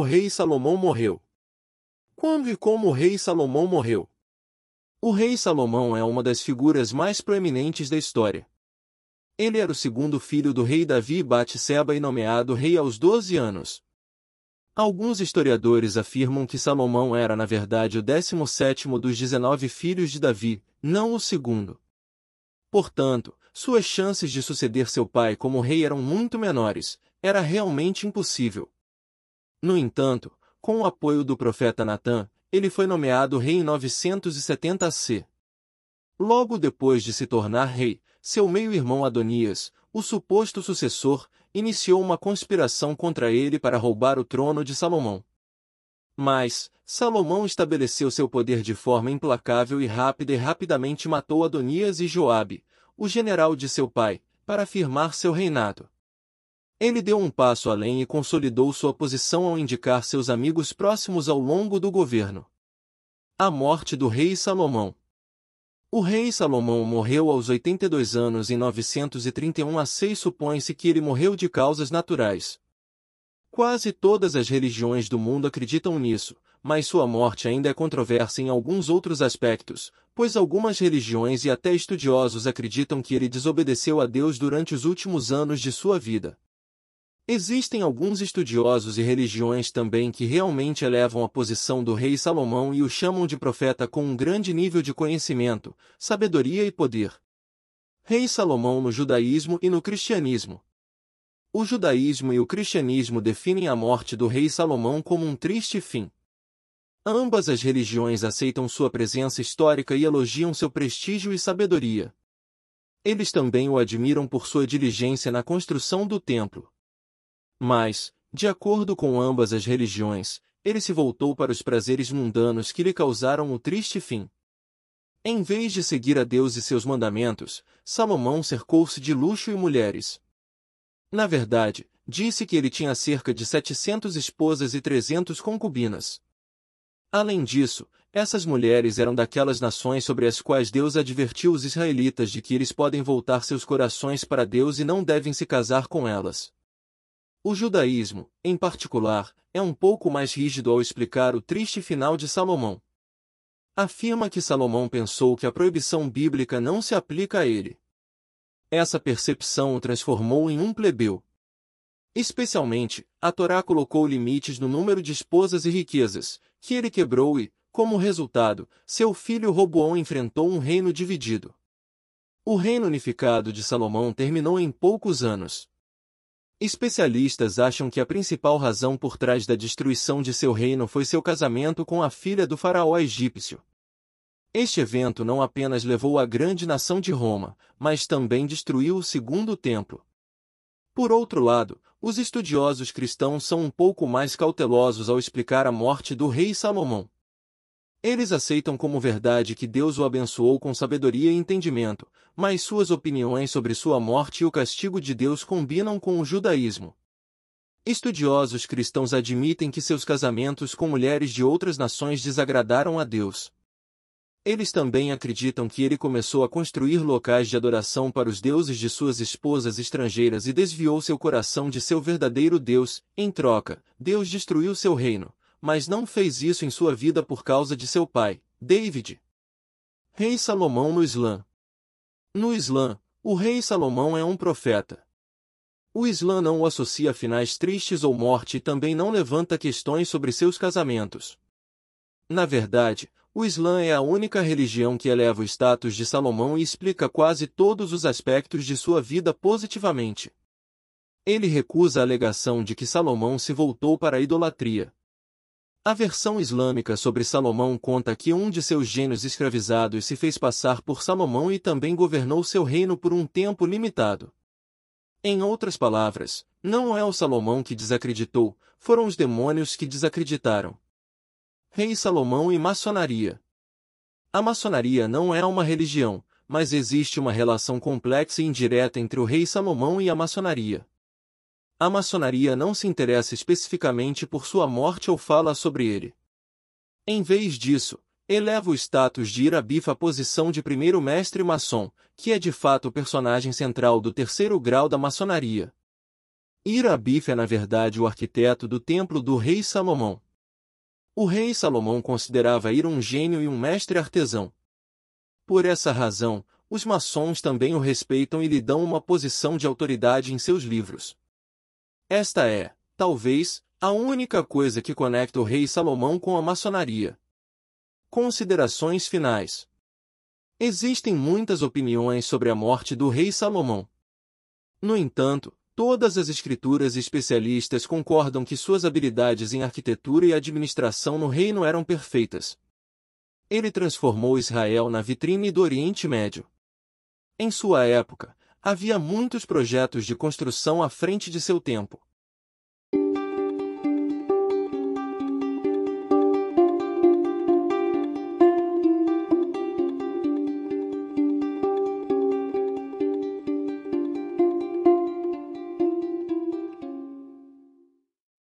o rei Salomão morreu. Quando e como o rei Salomão morreu? O rei Salomão é uma das figuras mais proeminentes da história. Ele era o segundo filho do rei Davi Batseba e nomeado rei aos 12 anos. Alguns historiadores afirmam que Salomão era na verdade o 17 dos 19 filhos de Davi, não o segundo. Portanto, suas chances de suceder seu pai como rei eram muito menores, era realmente impossível. No entanto, com o apoio do profeta Natã, ele foi nomeado rei em 970 c. Logo depois de se tornar rei, seu meio-irmão Adonias, o suposto sucessor, iniciou uma conspiração contra ele para roubar o trono de Salomão. Mas, Salomão estabeleceu seu poder de forma implacável e rápida e rapidamente matou Adonias e Joabe, o general de seu pai, para afirmar seu reinado. Ele deu um passo além e consolidou sua posição ao indicar seus amigos próximos ao longo do governo. A morte do rei Salomão. O rei Salomão morreu aos 82 anos em 931 a 6 supõe-se que ele morreu de causas naturais. Quase todas as religiões do mundo acreditam nisso, mas sua morte ainda é controversa em alguns outros aspectos, pois algumas religiões e até estudiosos acreditam que ele desobedeceu a Deus durante os últimos anos de sua vida. Existem alguns estudiosos e religiões também que realmente elevam a posição do rei Salomão e o chamam de profeta com um grande nível de conhecimento, sabedoria e poder. Rei Salomão no judaísmo e no cristianismo. O judaísmo e o cristianismo definem a morte do rei Salomão como um triste fim. Ambas as religiões aceitam sua presença histórica e elogiam seu prestígio e sabedoria. Eles também o admiram por sua diligência na construção do templo. Mas, de acordo com ambas as religiões, ele se voltou para os prazeres mundanos que lhe causaram o triste fim. Em vez de seguir a Deus e seus mandamentos, Salomão cercou-se de luxo e mulheres. Na verdade, disse que ele tinha cerca de 700 esposas e 300 concubinas. Além disso, essas mulheres eram daquelas nações sobre as quais Deus advertiu os israelitas de que eles podem voltar seus corações para Deus e não devem se casar com elas. O judaísmo, em particular, é um pouco mais rígido ao explicar o triste final de Salomão. Afirma que Salomão pensou que a proibição bíblica não se aplica a ele. Essa percepção o transformou em um plebeu. Especialmente, a Torá colocou limites no número de esposas e riquezas, que ele quebrou e, como resultado, seu filho Roboão enfrentou um reino dividido. O reino unificado de Salomão terminou em poucos anos. Especialistas acham que a principal razão por trás da destruição de seu reino foi seu casamento com a filha do faraó egípcio. Este evento não apenas levou a grande nação de Roma, mas também destruiu o segundo templo. Por outro lado, os estudiosos cristãos são um pouco mais cautelosos ao explicar a morte do rei Salomão. Eles aceitam como verdade que Deus o abençoou com sabedoria e entendimento, mas suas opiniões sobre sua morte e o castigo de Deus combinam com o judaísmo. Estudiosos cristãos admitem que seus casamentos com mulheres de outras nações desagradaram a Deus. Eles também acreditam que ele começou a construir locais de adoração para os deuses de suas esposas estrangeiras e desviou seu coração de seu verdadeiro Deus. Em troca, Deus destruiu seu reino, mas não fez isso em sua vida por causa de seu pai, David. Rei Salomão no Islã No Islã, o rei Salomão é um profeta. O Islã não o associa a finais tristes ou morte e também não levanta questões sobre seus casamentos. Na verdade, o Islã é a única religião que eleva o status de Salomão e explica quase todos os aspectos de sua vida positivamente. Ele recusa a alegação de que Salomão se voltou para a idolatria. A versão islâmica sobre Salomão conta que um de seus gênios escravizados se fez passar por Salomão e também governou seu reino por um tempo limitado. Em outras palavras, não é o Salomão que desacreditou, foram os demônios que desacreditaram. Rei Salomão e Maçonaria A maçonaria não é uma religião, mas existe uma relação complexa e indireta entre o rei Salomão e a maçonaria. A maçonaria não se interessa especificamente por sua morte ou fala sobre ele. Em vez disso, eleva o status de Irabif à posição de primeiro mestre maçom, que é de fato o personagem central do terceiro grau da maçonaria. Irabif é na verdade o arquiteto do templo do rei Salomão. O rei Salomão considerava Ir um gênio e um mestre artesão. Por essa razão, os maçons também o respeitam e lhe dão uma posição de autoridade em seus livros. Esta é, talvez, a única coisa que conecta o rei Salomão com a maçonaria. Considerações finais. Existem muitas opiniões sobre a morte do rei Salomão. No entanto, todas as escrituras especialistas concordam que suas habilidades em arquitetura e administração no reino eram perfeitas. Ele transformou Israel na vitrine do Oriente Médio. Em sua época, havia muitos projetos de construção à frente de seu tempo.